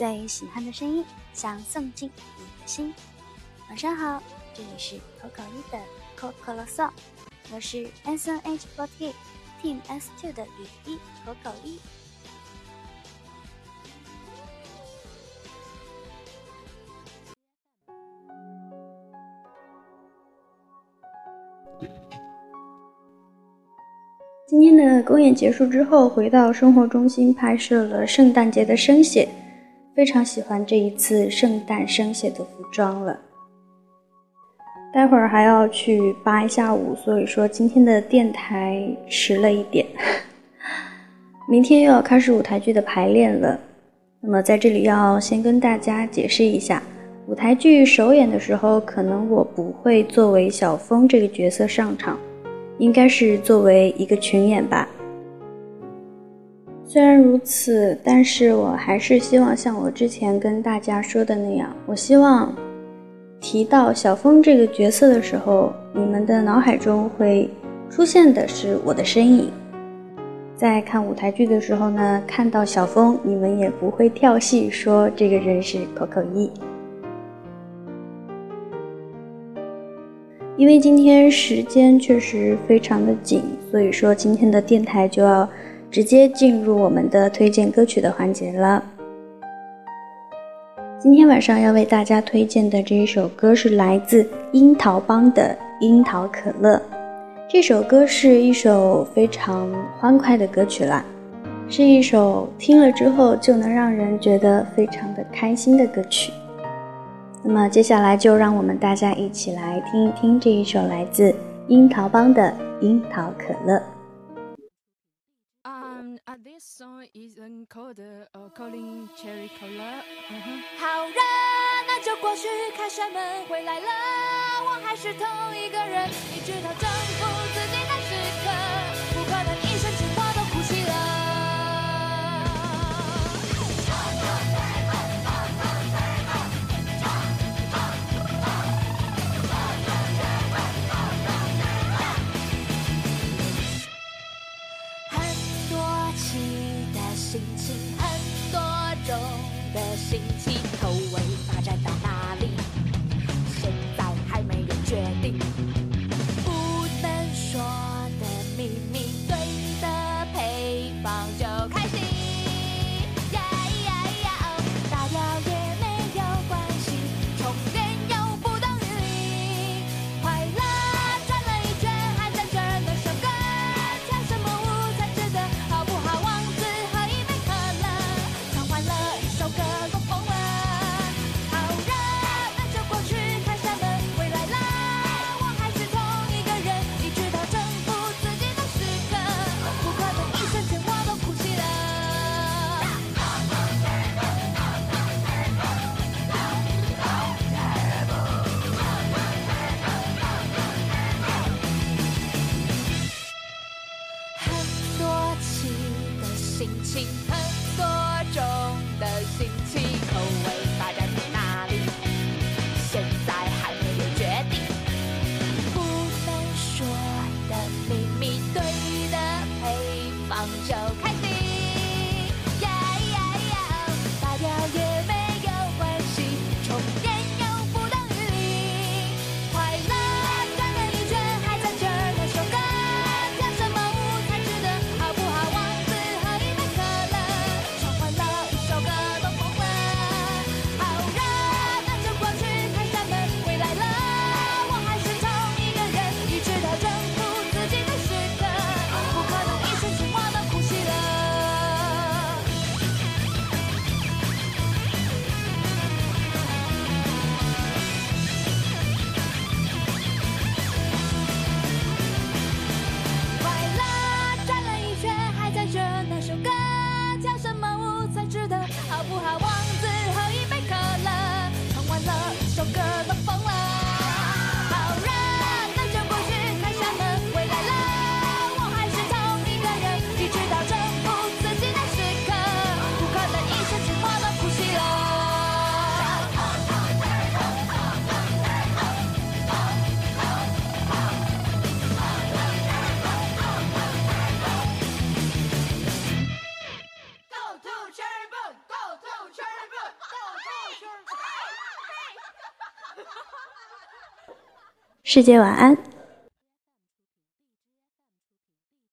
最喜欢的声音，想送进你的心。晚上好，这里是口口一的可可啰嗦，我是 S N H forty Team S two 的雨衣口口一。今天的公演结束之后，回到生活中心拍摄了圣诞节的声写，非常喜欢这一次圣诞生写的服装了。待会儿还要去扒一下舞，所以说今天的电台迟了一点。明天又要开始舞台剧的排练了，那么在这里要先跟大家解释一下，舞台剧首演的时候，可能我不会作为小峰这个角色上场。应该是作为一个群演吧。虽然如此，但是我还是希望像我之前跟大家说的那样，我希望提到小峰这个角色的时候，你们的脑海中会出现的是我的身影。在看舞台剧的时候呢，看到小峰，你们也不会跳戏说这个人是口口一。因为今天时间确实非常的紧，所以说今天的电台就要直接进入我们的推荐歌曲的环节了。今天晚上要为大家推荐的这一首歌是来自樱桃帮的《樱桃可乐》。这首歌是一首非常欢快的歌曲啦，是一首听了之后就能让人觉得非常的开心的歌曲。那么接下来就让我们大家一起来听一听这一首来自樱桃帮的《樱桃可乐》。Is an colder or calling cherry cola 嗯哼，好热，那就过去，开扇门回来了，我还是同一个人，一直到征服。心情就开世界晚安。